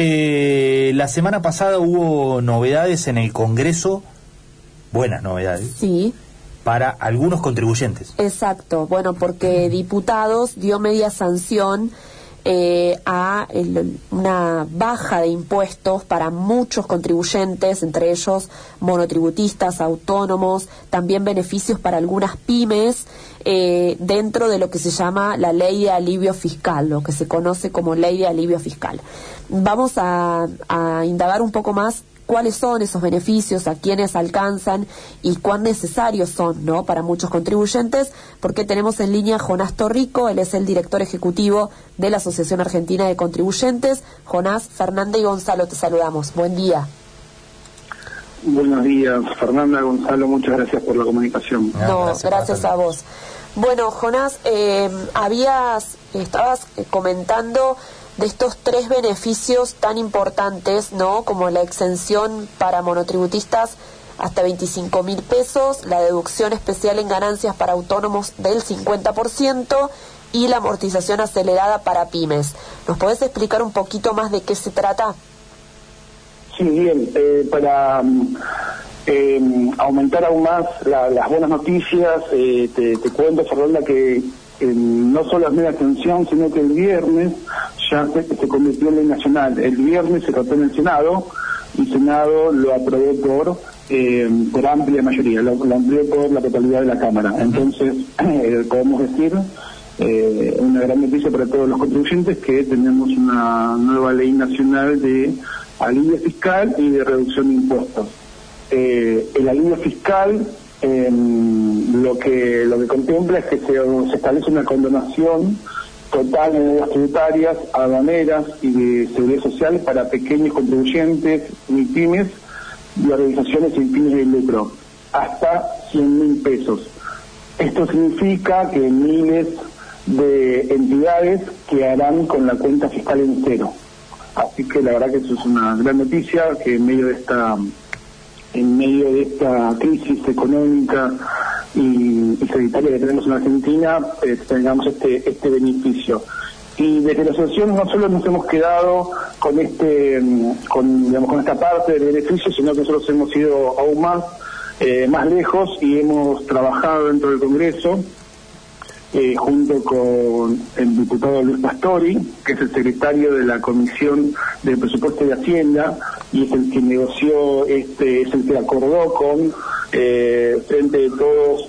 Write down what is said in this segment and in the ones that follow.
eh, la semana pasada hubo novedades en el Congreso, buenas novedades. Sí. Para algunos contribuyentes. Exacto, bueno, porque diputados dio media sanción eh, a una baja de impuestos para muchos contribuyentes, entre ellos monotributistas, autónomos, también beneficios para algunas pymes, eh, dentro de lo que se llama la ley de alivio fiscal, lo que se conoce como ley de alivio fiscal. Vamos a indagar un poco más cuáles son esos beneficios, a quiénes alcanzan y cuán necesarios son ¿no? para muchos contribuyentes, porque tenemos en línea a Jonás Torrico, él es el director ejecutivo de la Asociación Argentina de Contribuyentes. Jonás, Fernanda y Gonzalo, te saludamos. Buen día. Buenos días, Fernanda, Gonzalo, muchas gracias por la comunicación. No, gracias, a vos. Bueno, Jonás, eh, habías, estabas comentando de estos tres beneficios tan importantes, ¿no? Como la exención para monotributistas hasta 25 mil pesos, la deducción especial en ganancias para autónomos del 50% y la amortización acelerada para pymes. ¿Nos podés explicar un poquito más de qué se trata? Sí, bien. Eh, para eh, aumentar aún más las buenas noticias, eh, te, cuento, Fernanda, que no solo es media atención, sino que el viernes ya se, convirtió en ley nacional. El viernes se trató en el Senado y el Senado lo aprobó por eh, por amplia mayoría, lo, amplió por la totalidad de la Cámara. Entonces, eh, podemos decir, eh, una gran noticia para todos los contribuyentes que tenemos una nueva ley nacional de alivio fiscal y de reducción de impuestos. el alivio fiscal lo que lo que contempla es que se, se establece una condonación total de tributarias, aduaneras y de seguridad social para pequeños contribuyentes, pymes y organizaciones sin fines de lucro, hasta 100 mil pesos. Esto significa que miles de entidades quedarán con la cuenta fiscal en cero. Así que la verdad que eso es una gran noticia, que en medio de esta en medio de esta crisis económica y, sanitaria que tenemos en Argentina, eh, tengamos este, este beneficio. Y desde la asociación no solo nos hemos quedado con este, mm, con, digamos, con esta parte del beneficio, sino que nosotros hemos ido aún más, eh, más lejos y hemos trabajado dentro del Congreso eh, junto con el diputado Luis Pastori, que es el secretario de la Comisión de Presupuesto de Hacienda y es el que negoció, este, es el que acordó con eh, frente de todos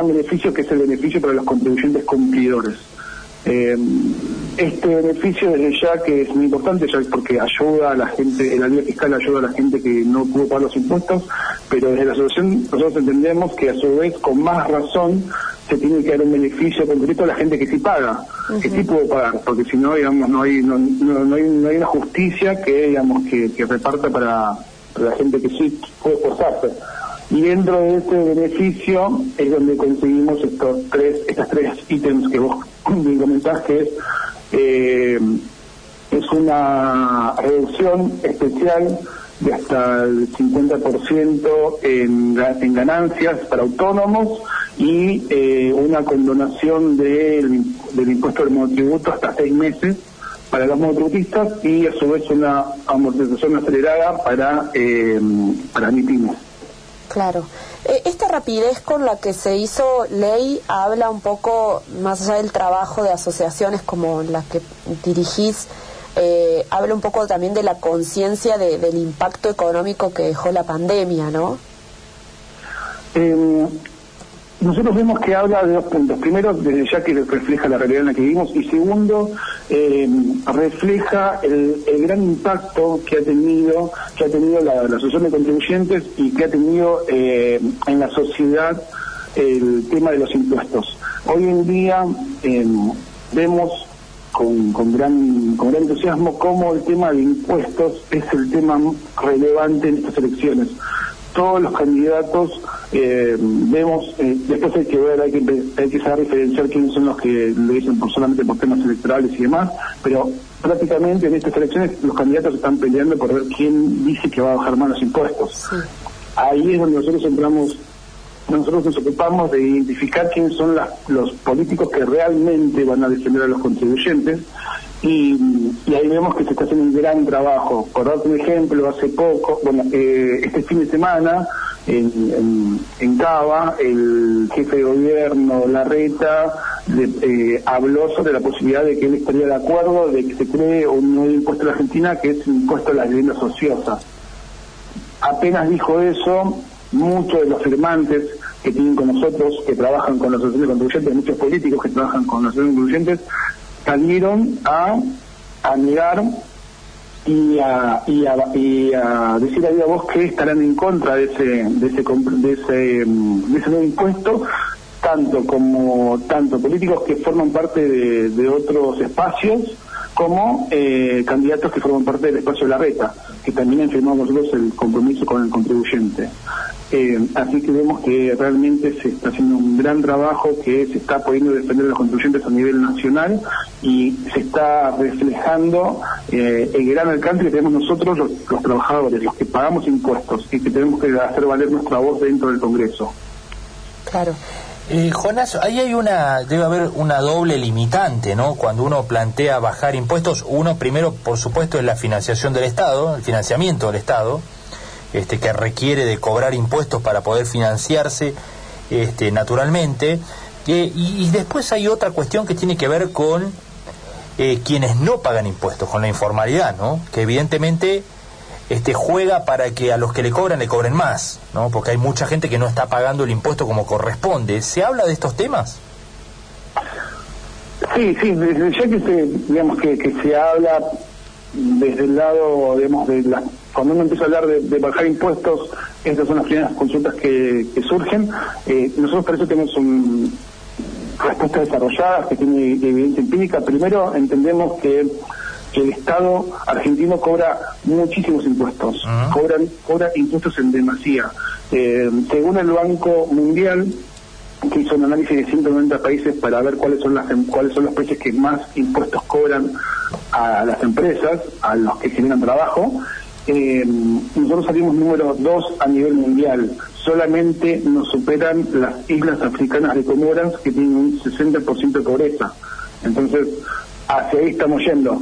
gran beneficio que es el beneficio para los contribuyentes cumplidores. Eh, este beneficio desde ya que es muy importante ya porque ayuda a la gente, el alivio fiscal ayuda a la gente que no pudo pagar los impuestos, pero desde la asociación nosotros entendemos que a su vez con más razón se tiene que dar un beneficio concreto a la gente que sí paga, que sí pudo pagar, porque si no, digamos, no hay, no, no, hay, no hay una justicia que, digamos, que, que reparta para, la gente que sí puede esforzarse. Y dentro de ese beneficio es donde conseguimos estos tres, estas tres ítems que vos comentás, que es, eh, una reducción especial de hasta el 50% en, en ganancias para autónomos y eh, una condonación del, del impuesto del monotributo hasta seis meses para los monotributistas y a su vez una amortización acelerada para, eh, para MIPIMES. Claro. Eh, esta rapidez con la que se hizo ley habla un poco, más allá del trabajo de asociaciones como las que dirigís, eh, habla un poco también de la conciencia del impacto económico que dejó la pandemia, ¿no? Eh, nosotros vemos que habla de dos puntos. Primero, desde ya que refleja la realidad en la que vivimos, y segundo, eh, refleja el, gran impacto que ha tenido, que ha tenido la, Asociación de Contribuyentes y que ha tenido eh, en la sociedad el tema de los impuestos. Hoy en día eh, vemos con, gran, con gran entusiasmo cómo el tema de impuestos es el tema relevante en estas elecciones todos los candidatos eh, vemos, eh, después hay que ver, hay que, hay que saber diferenciar quiénes son los que lo dicen por solamente por temas electorales y demás, pero prácticamente en estas elecciones los candidatos están peleando por ver quién dice que va a bajar más los impuestos. Ahí es donde nosotros entramos, nosotros nos ocupamos de identificar quiénes son los políticos que realmente van a defender a los contribuyentes y, ahí vemos que se está haciendo un gran trabajo. Por darte un ejemplo, hace poco, bueno, eh, este fin de semana, en, en, Cava, el jefe de gobierno, Larreta, eh, habló sobre la posibilidad de que él estaría de acuerdo de que se cree un nuevo impuesto en la Argentina, que es un impuesto a las viviendas ociosas. Apenas dijo eso, muchos de los firmantes que tienen con nosotros, que trabajan con las asociaciones contribuyentes, muchos políticos que trabajan con las asociaciones contribuyentes, salieron a, a negar y a, y a, y a decir a voz que estarán en contra de ese, de ese, de ese, de ese nuevo impuesto, tanto como tanto políticos que forman parte de, otros espacios como eh, candidatos que forman parte del espacio de la reta, que también han firmado nosotros el compromiso con el contribuyente. Eh, así que vemos que realmente se está haciendo un gran trabajo que se está pudiendo defender a los contribuyentes a nivel nacional y se está reflejando eh, el gran alcance que tenemos nosotros los, trabajadores, los que pagamos impuestos y que tenemos que hacer valer nuestra voz dentro del Congreso. Claro. Eh, Jonás, ahí hay una, debe haber una doble limitante, ¿no? Cuando uno plantea bajar impuestos, uno primero, por supuesto, es la financiación del Estado, el financiamiento del Estado, este, que requiere de cobrar impuestos para poder financiarse este, naturalmente. y, después hay otra cuestión que tiene que ver con eh, quienes no pagan impuestos, con la informalidad, ¿no? que evidentemente este, juega para que a los que le cobran le cobren más, ¿no? porque hay mucha gente que no está pagando el impuesto como corresponde. ¿Se habla de estos temas? Sí, sí, ya que se, digamos que, que se habla desde el lado, digamos, de la cuando uno empieza a hablar de, bajar impuestos, estas son las primeras consultas que, surgen. Eh, nosotros por eso tenemos un, respuestas desarrolladas que tiene evidencia empírica. Primero, entendemos que, el Estado argentino cobra muchísimos impuestos, cobran, cobra impuestos en demasía. Eh, según el Banco Mundial, que hizo un análisis de 190 países para ver cuáles son las cuáles son los países que más impuestos cobran a las empresas, a los que generan trabajo, eh, nosotros salimos número dos a nivel mundial. Solamente nos superan las islas africanas de Comoras que tienen un 60% de pobreza. Entonces, hacia ahí estamos yendo.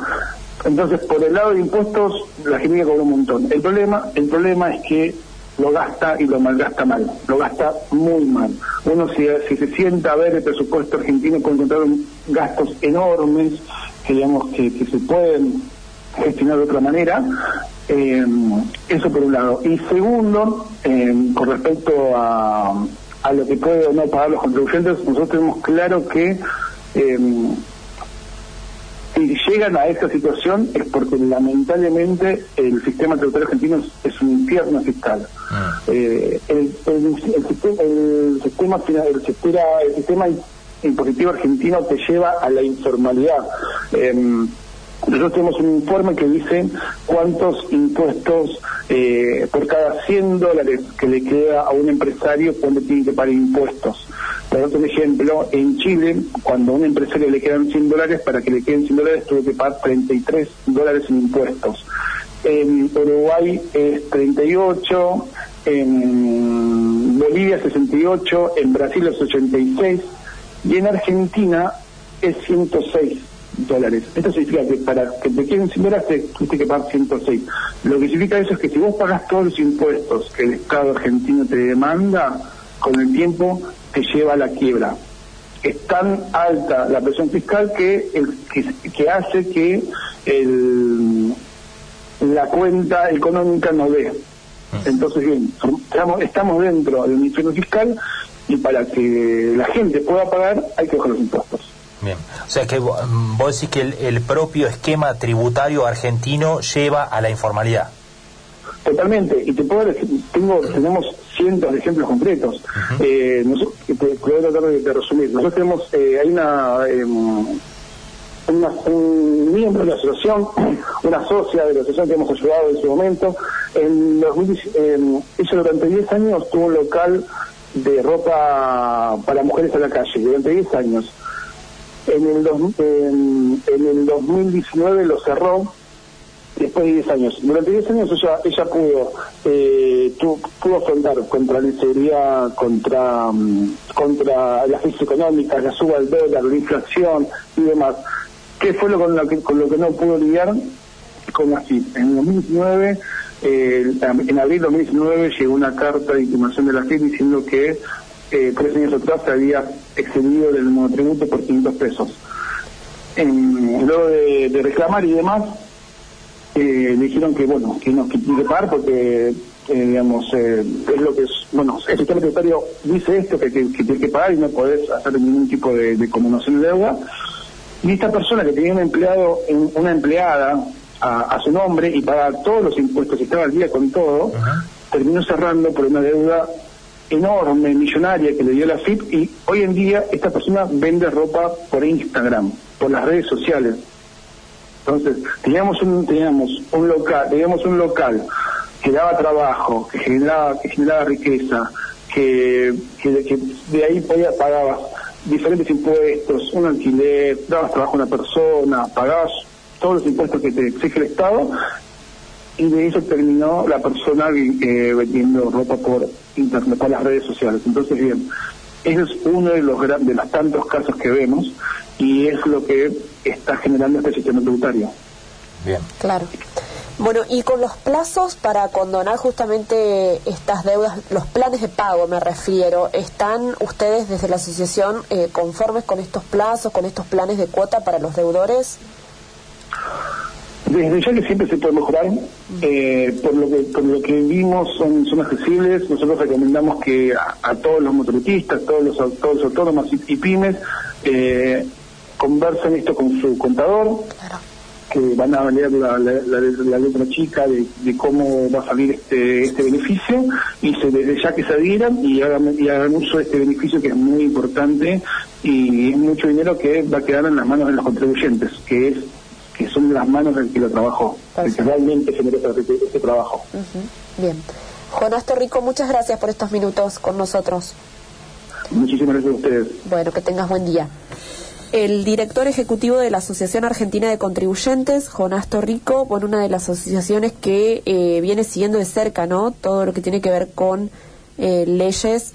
Entonces, por el lado de impuestos, la Argentina cobra un montón. El problema, el problema es que lo gasta y lo malgasta mal, lo gasta muy mal. Uno si, si se sienta a ver el presupuesto argentino puede encontrar gastos enormes que digamos que, se pueden gestionar de otra manera, eh, eso por un lado. Y segundo, eh, con respecto a, a lo que puede o no pagar los contribuyentes, nosotros tenemos claro que eh, llegan a esta situación es porque lamentablemente el sistema tributario argentino es, un infierno fiscal. Ah. el, sistema, el, sistema, el sistema impositivo argentino te lleva a la informalidad. Nosotros tenemos un informe que dice cuántos impuestos eh, por cada 100 dólares que le queda a un empresario cuando tiene que pagar impuestos. Por otro ejemplo, en Chile, cuando a un empresario le quedan 100 dólares, para que le queden 100 dólares tuvo que pagar 33 dólares en impuestos. En Uruguay es 38, en Bolivia 68, en Brasil es 86 y en Argentina es 106 dólares. Esto significa que para que te queden 100 dólares te tienes que pagar 106. Lo que significa eso es que si vos pagas todos los impuestos que el Estado argentino te demanda, con el tiempo te lleva a la quiebra. Es tan alta la presión fiscal que, el, que, hace que el, la cuenta económica no dé. Entonces, bien, estamos, estamos dentro del infierno fiscal y para que la gente pueda pagar hay que bajar los impuestos. Bien, o sea que mm, vos decís que el, propio esquema tributario argentino lleva a la informalidad. Totalmente, y te puedo decir, tengo, tenemos cientos de ejemplos concretos. eh, nosotros, voy a tratar de, resumir. Nosotros tenemos, eh, hay una, em, una, un miembro de la asociación, una socia de la asociación que hemos ayudado en su momento. En 2000, eh, ella durante 10 años tuvo un local de ropa para mujeres a la calle, durante 10 años en el, en, el 2019 lo cerró después de 10 años. Durante 10 años ella, ella pudo, eh, pudo afrontar contra la inseguridad, contra, mm, contra la crisis económica, la suba del dólar, la inflación y demás. ¿Qué fue lo con, lo que, con lo que no pudo lidiar? Con la FIP. En 2019, eh, en abril de 2019 llegó una carta de intimación de la FIP diciendo que eh, tres años atrás se había excedido del monotributo por 500 pesos. luego de, reclamar y demás, eh, dijeron que, bueno, que no que tiene que pagar porque, eh, digamos, eh, es lo que es, bueno, el sistema tributario dice esto, que, que, tiene que pagar y no podés hacer ningún tipo de, de de deuda. Y esta persona que tenía un empleado, una empleada a, su nombre y pagar todos los impuestos, y estaba al día con todo, terminó cerrando por una deuda enorme, millonaria que le dio la FIP y hoy en día esta persona vende ropa por Instagram, por las redes sociales. Entonces, teníamos un, teníamos un local, teníamos un local que daba trabajo, que generaba, que generaba riqueza, que, que, de ahí podía pagar diferentes impuestos, un alquiler, dabas trabajo a una persona, pagabas todos los impuestos que te exige el Estado y de eso terminó la persona eh, vendiendo ropa por internet, por las redes sociales. Entonces, bien, ese es uno de los, de los tantos casos que vemos y es lo que está generando este sistema tributario. Bien. Claro. Bueno, y con los plazos para condonar justamente estas deudas, los planes de pago me refiero, ¿están ustedes desde la asociación eh, conformes con estos plazos, con estos planes de cuota para los deudores? Desde ya que siempre se puede mejorar, eh, por lo que por lo que vimos son son accesibles. Nosotros recomendamos que a, todos los motoristas, todos los, todos los autónomos y, pymes eh, conversen esto con su contador, que van a leer la, la, letra chica de, cómo va a salir este este beneficio y se, desde ya que se adhieran y hagan, y hagan uso de este beneficio que es muy importante y es mucho dinero que va a quedar en las manos de los contribuyentes, que es que son las manos del que lo trabajó, el que realmente genera ese, ese trabajo. Bien. Jonás Torrico, muchas gracias por estos minutos con nosotros. Muchísimas gracias a ustedes. Bueno, que tengas buen día. El director ejecutivo de la Asociación Argentina de Contribuyentes, Jonás Torrico, bueno, una de las asociaciones que eh, viene siguiendo de cerca, ¿no? Todo lo que tiene que ver con eh, leyes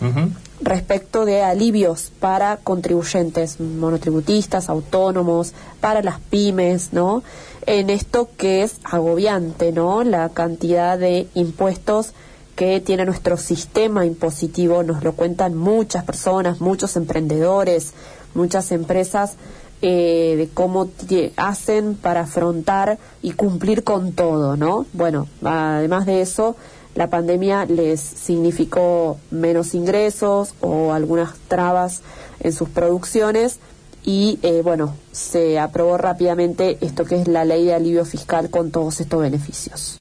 respecto de alivios para contribuyentes, monotributistas, autónomos, para las pymes, ¿no? En esto que es agobiante, ¿no? La cantidad de impuestos que tiene nuestro sistema impositivo, nos lo cuentan muchas personas, muchos emprendedores, muchas empresas, eh, de cómo hacen para afrontar y cumplir con todo, ¿no? Bueno, además de eso, la pandemia les significó menos ingresos o algunas trabas en sus producciones y eh, bueno, se aprobó rápidamente esto que es la ley de alivio fiscal con todos estos beneficios.